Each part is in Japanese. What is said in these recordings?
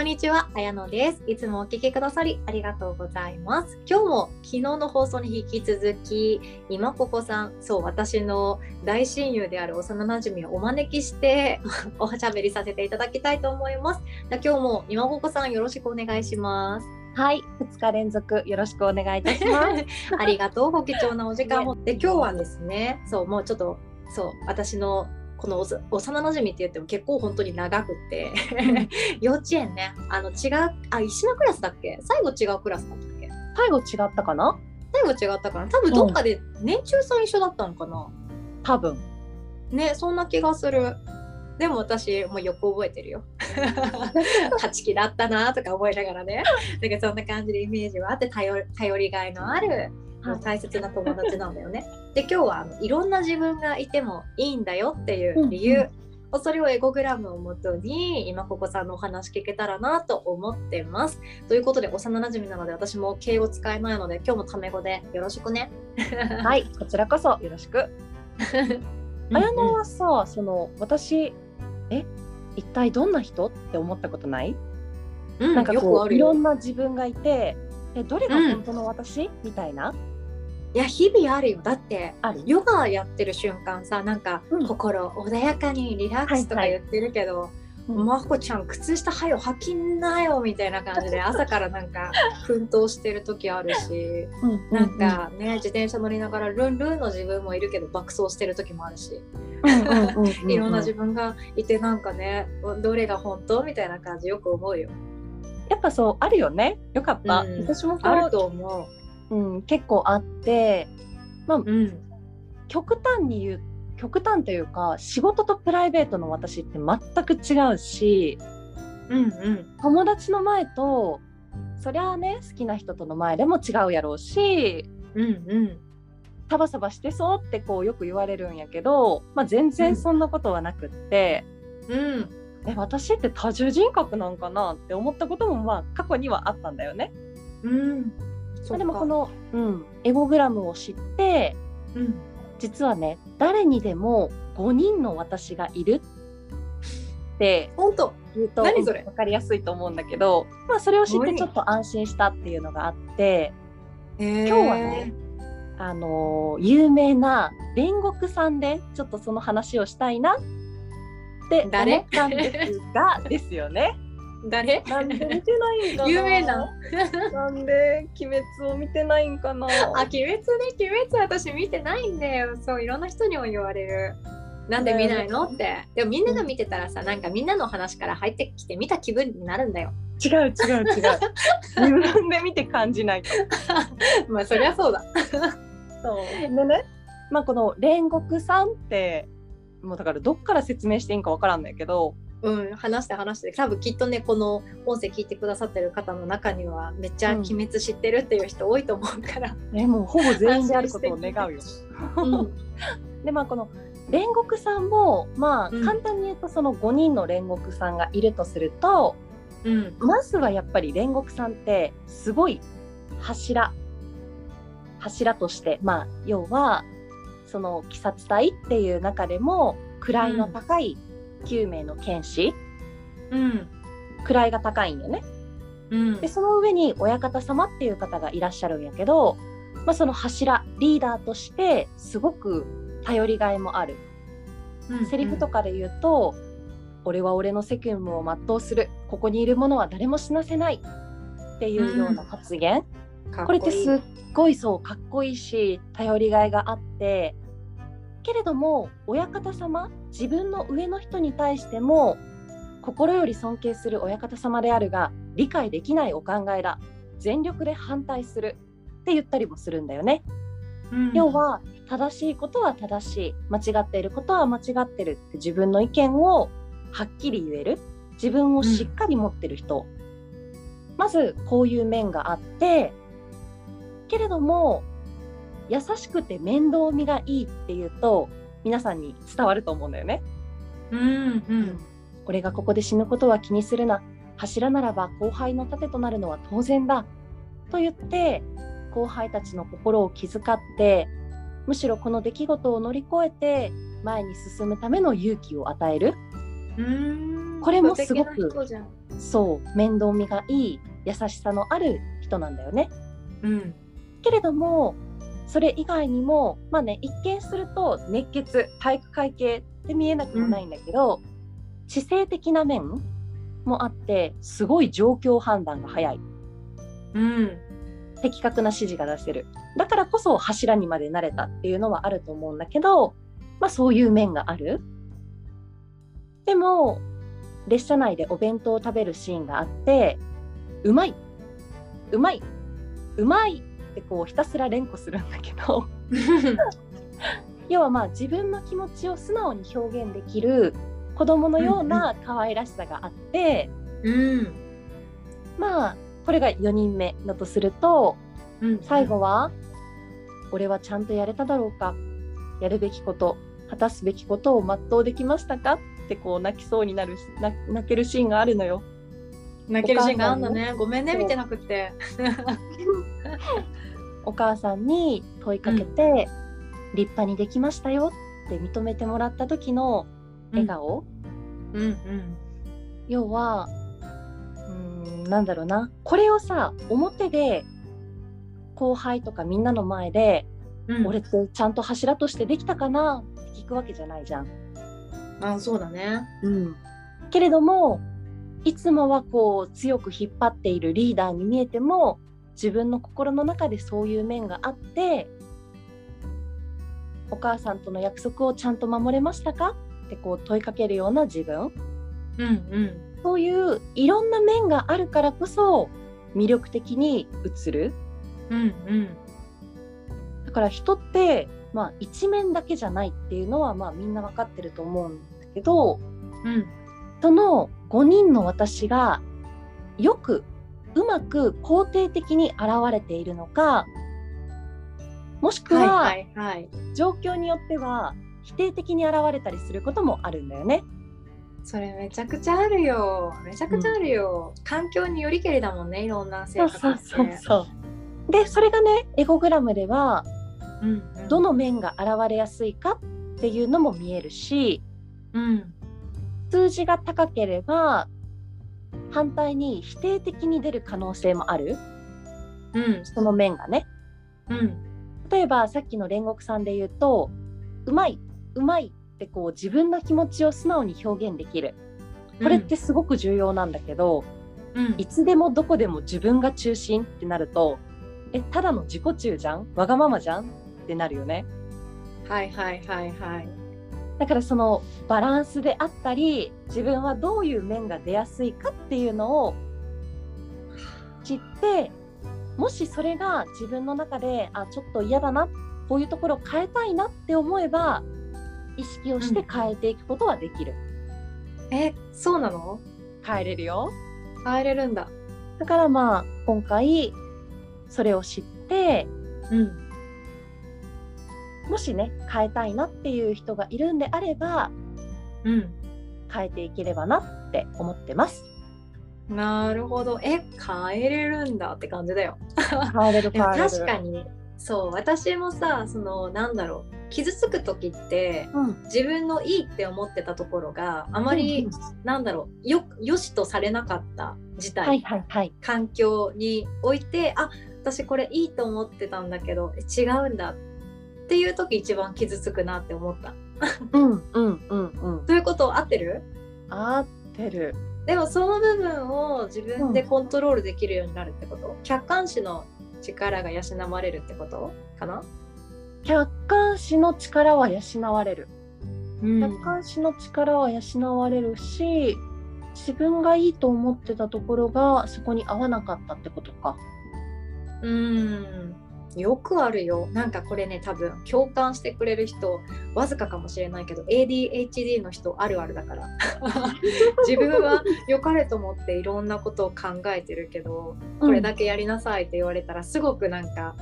こんにちは、あやのです。いつもお聞きくださりありがとうございます。今日も昨日の放送に引き続き、今ここさん、そう、私の大親友である幼馴染をお招きして おしゃべりさせていただきたいと思います。じゃあ今日も今ここさんよろしくお願いします。はい、2日連続よろしくお願いいたします。ありがとう、ご貴重なお時間を。で、今日はですね、そう、もうちょっと、そう、私のこのおさ幼馴染って言っても結構本当に長くって。幼稚園ね。あの違うあ一緒のクラスだっけ？最後違うクラスだったっけ？最後違ったかな？最後違ったかな？多分どっかで年中さん一緒だったのかな、多分。ねそんな気がする。でも私もうよく覚えてるよ。勝ち気だったなとか思いながらね。なんかそんな感じでイメージはあって頼り頼りがいのある大切な友達なんだよね。で今日はあのいろんな自分がいてもいいんだよっていう理由、うんそれをエゴグラムをもとに今ここさんのお話聞けたらなと思ってます。ということで幼馴染なので私も敬語使えないので今日もタメ語でよろしくね。はい、こちらこそよろしく。あやのはさ、その私え？一体どんな人って思ったことない？うん、なんかよくこういろ。んな自分がいて、えどれが本当の私、みたいな。いや日々あるよ。だって。ヨガやってる瞬間さなんか、うん心穏やかにリラックスとかはい言ってるけど、うんまこちゃん靴下はよ履きんなよみたいな感じで 朝からなんか奮闘してる時あるしうんなんかね自転車乗りながらルンルンの自分もいるけど爆走してる時もあるしいろんな自分がいてなんかねどれが本当みたいな感じよく思うよ。やっぱそうあるよね。よかった。うん私もあると思うん、結構あって、まあう。うん極端に言う極端というか仕事とプライベートの私って全く違うしうんうん友達の前とそりゃあね好きな人との前でも違うやろうしうんうんサバサバしてそうってこうよく言われるんやけど、まあ、全然そんなことはなくって、うんえ私って多重人格なんかなって思ったこともまあ過去にはあったんだよね。うんまあでもこの、うん、エゴグラムを知ってうん。実はね誰にでも5人の私がいるって本当？言うと何それ？分かりやすいと思うんだけど、まあ、それを知ってちょっと安心したっていうのがあって今今日はねあのー有名な煉獄さんでちょっとその話をしたいなって思誰ったんですがですよね。誰？なんで見てないんかな？有名ななんで鬼滅を見てないんかな？あ、鬼滅ね、鬼滅私見てないんだよ。そう、いろんな人にも言われる。なんで見ないのって。でもみんなが見てたらさ、なんかみんなの話から入ってきて見た気分になるんだよ。違う違う違う 自分で見て感じないと。まあ、そりゃそうだ。そうでね、まあ、この煉獄さんってもうだからどっから説明していいんかわからんないけどうん、話して話して。多分きっとね、この音声聞いてくださってる方の中には、めっちゃ鬼滅知ってるっていう人多いと思うから。ね、もうほぼ全員であることを願うよ。うん。でまあこの煉獄さんもまあうん簡単に言うとその5人の煉獄さんがいるとすると、うん。まずはやっぱり煉獄さんってすごい柱柱としてまあ要はその鬼殺隊っていう中でも位の高い9名の剣士、うん。位が高いんよね。うん。で。その上に親方様っていう方がいらっしゃるんやけど、まあ、その柱リーダーとしてすごく頼りがいもある、セリフとかで言うと「俺は俺の責務を全うする。ここにいる者は誰も死なせない」っていうような発言、かっこれってすっごいそうかっこいいし頼りがいがあって。けれども親方様自分の上の人に対しても心より尊敬する親方様であるが理解できないお考えだ。全力で反対する。って言ったりもするんだよね。うん。要は正しいことは正しい。間違っていることは間違ってる。って自分の意見をはっきり言える。自分をしっかり持ってる人、まずこういう面があってけれども優しくて面倒見がいいっていうと皆さんに伝わると思うんだよね。うんうん。俺がここで死ぬことは気にするな柱ならば後輩の盾となるのは当然だと言って後輩たちの心を気遣ってむしろこの出来事を乗り越えて前に進むための勇気を与えるうん。これもすごくそう面倒見がいい優しさのある人なんだよね。うんけれどもそれ以外にもまあね一見すると熱血体育会系って見えなくもないんだけど、知性的な面もあってすごい状況判断が早い。うん。的確な指示が出せる。だからこそ柱にまでなれたっていうのはあると思うんだけどまあそういう面がある。でも列車内でお弁当を食べるシーンがあってうまい。うまい。うまいってこうひたすら連呼するんだけど。要はまあ自分の気持ちを素直に表現できる子供のような可愛らしさがあって、うん。まあこれが4人目だとするとうん最後は「俺はちゃんとやれただろうか。やるべきこと果たすべきことを全うできましたか?」ってこう泣きそうになる泣けるシーンがあるのよ。泣けるシーンがあんだね。ごめんね見てなくてお母さんに問いかけて、立派にできましたよって認めてもらった時の笑顔、うんうん。要はうーんなんだろうな。これをさ表で後輩とかみんなの前で、うん。俺ってちゃんと柱としてできたかなって聞くわけじゃないじゃん。あそうだね。うん、けれどもいつもはこう強く引っ張っているリーダーに見えても自分の心の中でそういう面があってお母さんとの約束をちゃんと守れましたか？ってこう問いかけるような自分。うんうん。そういういろんな面があるからこそ魅力的に映る。うんうん。だから人って、まあ、一面だけじゃないっていうのは、まあ、みんな分かってると思うんだけどうん。その5人の私がよくうまく肯定的に現れているのかもしくはいははいはい。状況によっては否定的に現れたりすることもあるんだよね。それめちゃくちゃあるよ。めちゃくちゃあるよ、環境によりけりだもんねいろんな性格って。そう。でそれがねエゴグラムではうんうん。どの面が現れやすいかっていうのも見えるしうん。数字が高ければ反対に否定的に出る可能性もある？うん。その面がね。うん。例えばさっきの煉獄さんで言うと「うまいうまい」ってこう自分の気持ちを素直に表現できる。これってすごく重要なんだけど、うん。いつでもどこでも自分が中心ってなるとえただの自己中じゃん？わがままじゃん？ってなるよね。はいはいはいはいだからそのバランスであったり自分はどういう面が出やすいかっていうのを知ってもしそれが自分の中であちょっと嫌だなこういうところを変えたいなって思えば意識をして変えていくことはできる、えそうなの？変えれるよ。変えれるんだ。だからまあ今回それを知ってうんもしね変えたいなっていう人がいるんであればうん。変えていければなって思ってます。なるほど。え変えれるんだって感じだよ。変えれる でも確かにそう私もさそのなんだろう。傷つく時ってうん。自分のいいって思ってたところがあまり、なんだろうよよしとされなかった事態、はいはいはい。環境においてあ私これいいと思ってたんだけどえ違うんだっていう時一番傷つくなって思った。うんうんうんうん。ということ合ってる？合ってる。でもその部分を自分でコントロールできるようになるってこと、客観視の力が養われるってこと？かな、客観視の力は養われる。うん。客観視の力は養われるし自分がいいと思ってたところがそこに合わなかったってことか。うんよくあるよ。なんかこれね多分共感してくれる人わずかかもしれないけど ADHD の人あるあるだから。自分は良かれと思っていろんなことを考えてるけどこれだけやりなさいって言われたらすごくなんか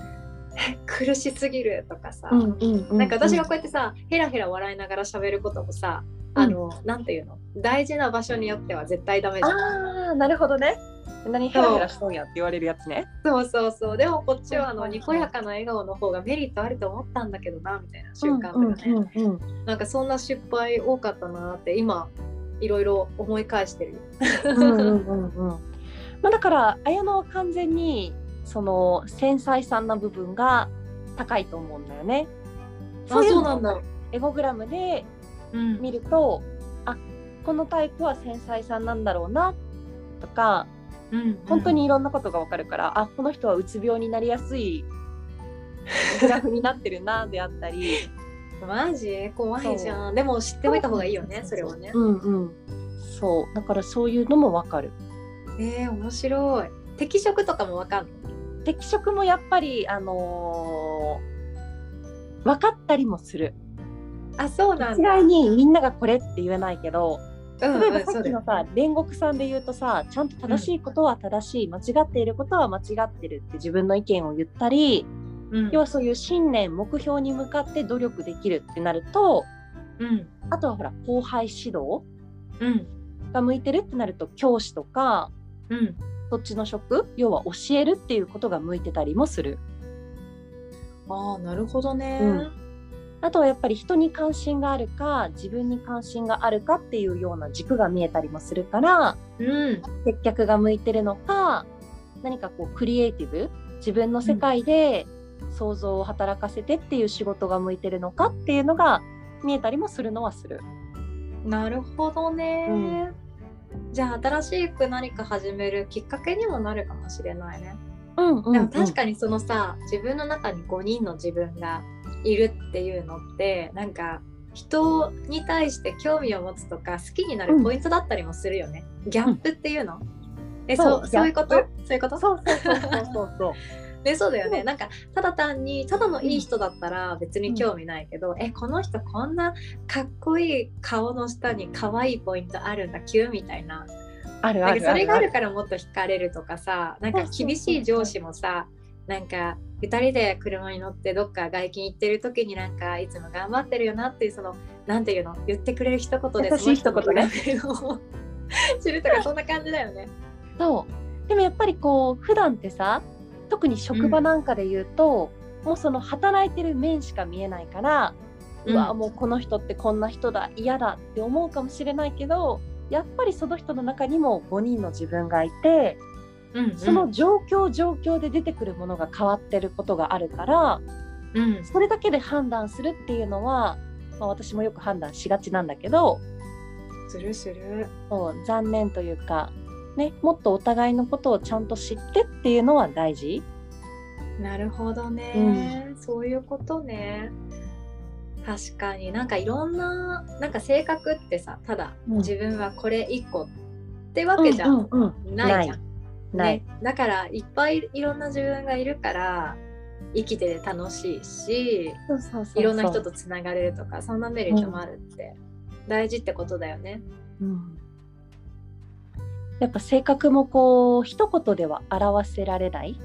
え苦しすぎるとかさ、うんうんうんなんか私がこうやってさヘラヘラ笑いながら喋ることもさ、あのなんていうの？大事な場所によっては絶対ダメじゃん。ああなるほどね何ヘラヘラしとんやって言われるやつねそうそうそうでもこっちはあのにこやかな笑顔の方がメリットあると思ったんだけどなみたいな瞬間とかね、うんうんうんうんなんかそんな失敗多かったなって今いろいろ思い返してるよ。うんうんうんうん まあ、だから綾乃は完全にその繊細さな部分が高いと思うんだよね。あいのそうなんだ。エゴグラムでうん見るとあこのタイプは繊細さんなんだろうなとかうん本当にいろんなことがわかるから、あこの人はうつ病になりやすいグラフになってるなであったりマジ？怖いじゃん。でも知っておいた方がいいよね、それはね。うんうんそうだからそういうのもわかる。えー、面白い。適色とかもわかんない。適色もやっぱりあのー分かったりもする。あ、そうなん一だ。概にみんながこれって言えないけどうん例えばさっきのさ煉獄さんで言うとさちゃんと正しいことは正しい、間違っていることは間違ってるって自分の意見を言ったりうん要はそういう信念目標に向かって努力できるってなるとうんあとはほら後輩指導うんが向いてるってなると教師とかうん。そっちの職要は教えるっていうことが向いてたりもする。ああ、なるほどね。うんあとはやっぱり人に関心があるか自分に関心があるかっていうような軸が見えたりもするからうん。接客が向いてるのか何かこうクリエイティブ自分の世界で想像を働かせてっていう仕事が向いてるのかっていうのが見えたりもするのはする。なるほどね。じゃあ新しく何か始めるきっかけにもなるかもしれないね。うんうんでも確かにそのさ、自分の中に5人の自分がいるっていうのってなんか人に対して興味を持つとか好きになるポイントだったりもするよね。ギャップっていうの、えそそううそういうこと？そういうこと？そうそうそうそうそう。でそうだよね、うんなんかただ単にただのいい人だったら別に興味ないけど、えこの人こんなかっこいい顔の下に可愛いポイントあるんだキュンみたいな。あるあるそれがああるるからもっと惹かれるとかさなんか厳しい上司もさなんか2人で車に乗ってどっか外勤行ってる時になんかいつも頑張ってるよなっていうそのなんていうの言ってくれる一言で優しい一言ね。知るとかそんな感じだよね。そう。でもやっぱりこう普段ってさ特に職場なんかで言うと、もうその働いてる面しか見えないから、うわもうこの人ってこんな人だ嫌だって思うかもしれないけどやっぱりその人の中にも5人の自分がいてうんその状況状況で出てくるものが変わってることがあるからうん。それだけで判断するっていうのは、まあ、私もよく判断しがちなんだけどするする。そう残念というか、ね、もっとお互いのことをちゃんと知ってっていうのは大事。なるほどね、そういうことね。確かに。なんかいろんななんか性格ってさただうん。自分はこれ一個ってわけじゃん、うんうんうん。ないじゃん。ね、だからいっぱいいろんな自分がいるから生きてて楽しいしそうそうそうそう。いろんな人とつながれるとかそんなメリットもあるって大事ってことだよね。うん。やっぱ性格もこう一言では表せられない？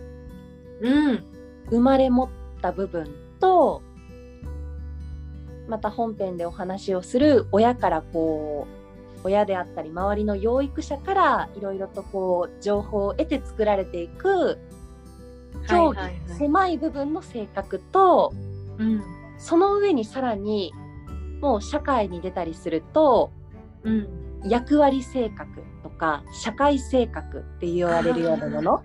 うん、生まれ持った部分とまた本編でお話をする親からこう親であったり周りの養育者からいろいろとこう情報を得て作られていく競技、はいはい。はい狭い部分の性格とうん。その上にさらにもう社会に出たりするとうん、役割性格とか社会性格って言われるようなもの。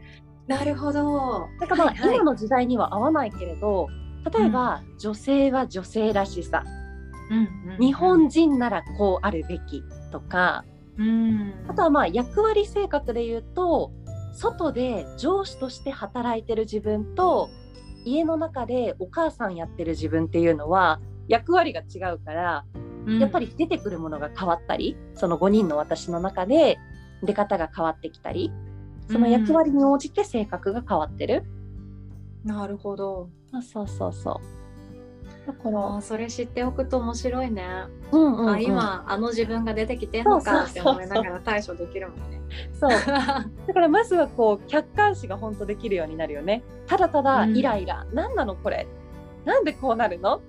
なるほど。だからまあ、はいはい。今の時代には合わないけれど例えば、女性は女性らしさ。うんうん日本人ならこうあるべきとか。うん。あとはまあ役割性格で言うと外で上司として働いてる自分と家の中でお母さんやってる自分っていうのは役割が違うからやっぱり出てくるものが変わったりその5人の私の中で出方が変わってきたりその役割に応じて性格が変わってる、なるほど。そうそうそうそうだから、それ知っておくと面白いね。うんうんうん。あ今あの自分が出てきてんのかって思いながら対処できるもんね。そう だからまずはこう客観視が本当できるようになるよね。ただただイライラ、何なのこれ。なんでこうなるの？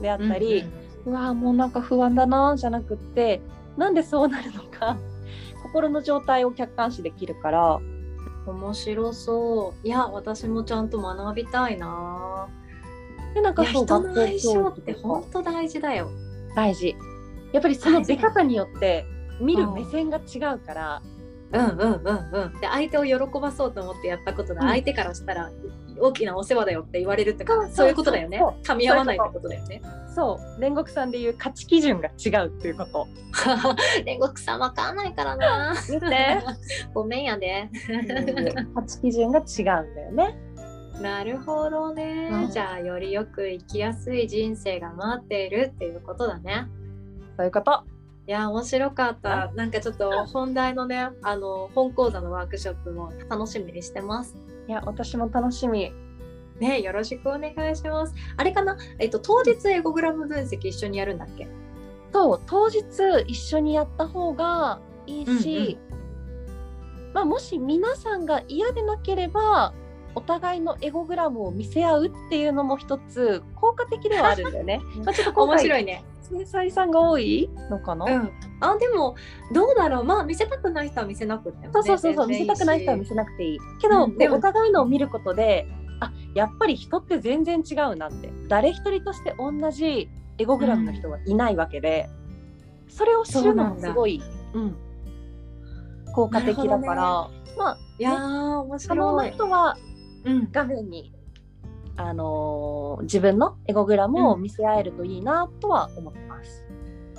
であったり、うわーもうなんか不安だなじゃなくってなんでそうなるのか。心の状態を客観視できるから。面白そう。いや私もちゃんと学びたいな。でなんかそう人の相性って本当大事だよ。大事。やっぱりその出方によって見る目線が違うから、うんうんうんうん。で相手を喜ばそうと思ってやったことがうん。相手からしたら大きなお世話だよって言われるってかそうそうそう。いうことだよね。噛み合わないってことだよね。そう。煉獄さんでいう価値基準が違うっていうこと。煉獄さんわかんないからな。ごめんやで。価値基準が違うんだよね。なるほどね、うんじゃあよりよく生きやすい人生が待っているっていうことだね。そういうこと。いや面白かった。なんかちょっと本題のねあの本講座のワークショップも楽しみにしてます。いや私も楽しみ。ねよろしくお願いします。あれかな？えっと当日エゴグラム分析一緒にやるんだっけ？そう当日一緒にやった方がいいし、まあ、もし皆さんが嫌でなければお互いのエゴグラムを見せ合うっていうのも一つ効果的ではあるんだよね。まあちょっと今回面白いね。繊細さんが多いのかな、うん。あでもどうだろう。まあ見せたくない人は見せなくても、ね、そうそうそうそう見せたくない人は見せなくていい。けど、うんでも。お互いのを見ることであやっぱり人って全然違うなって。誰一人として同じエゴグラムの人はいないわけで、それを知るのもすごい、うん。効果的だから、まあいやー面可能な白い、人はうん、画面に、あのー自分のエゴグラムを見せ合えるといいなとは思ってます。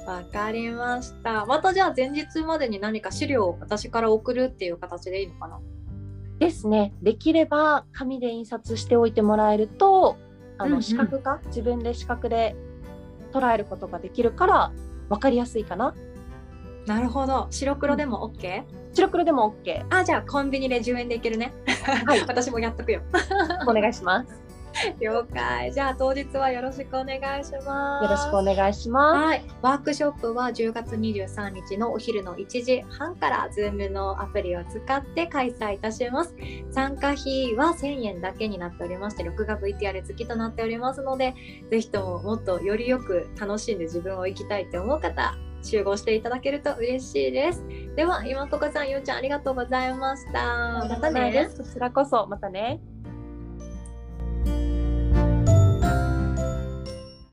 わかりました。またじゃあ前日までに何か資料を私から送るっていう形でいいのかな？ですね。できれば紙で印刷しておいてもらえると、あのうんうん。視覚化、自分で視覚で捉えることができるから分かりやすいかな。なるほど。白黒でも OK、白黒でも OK。あじゃあコンビニで10円でいけるね。はい。私もやっとくよ。お願いします。了解。じゃあ当日はよろしくお願いします。よろしくお願いしまはい、ワークショップは10月23日のお昼の1時半から Zoom のアプリを使って開催いたします。参加費は1000円だけになっておりまして、録画 VTR 付きとなっておりますので、ぜひとももっとよりよく楽しんで自分を生きたいって思う方、集合していただけると嬉しいです。では、今ここさん、ゆうちゃんありがとうございました。す。またね。こちらこそまたね。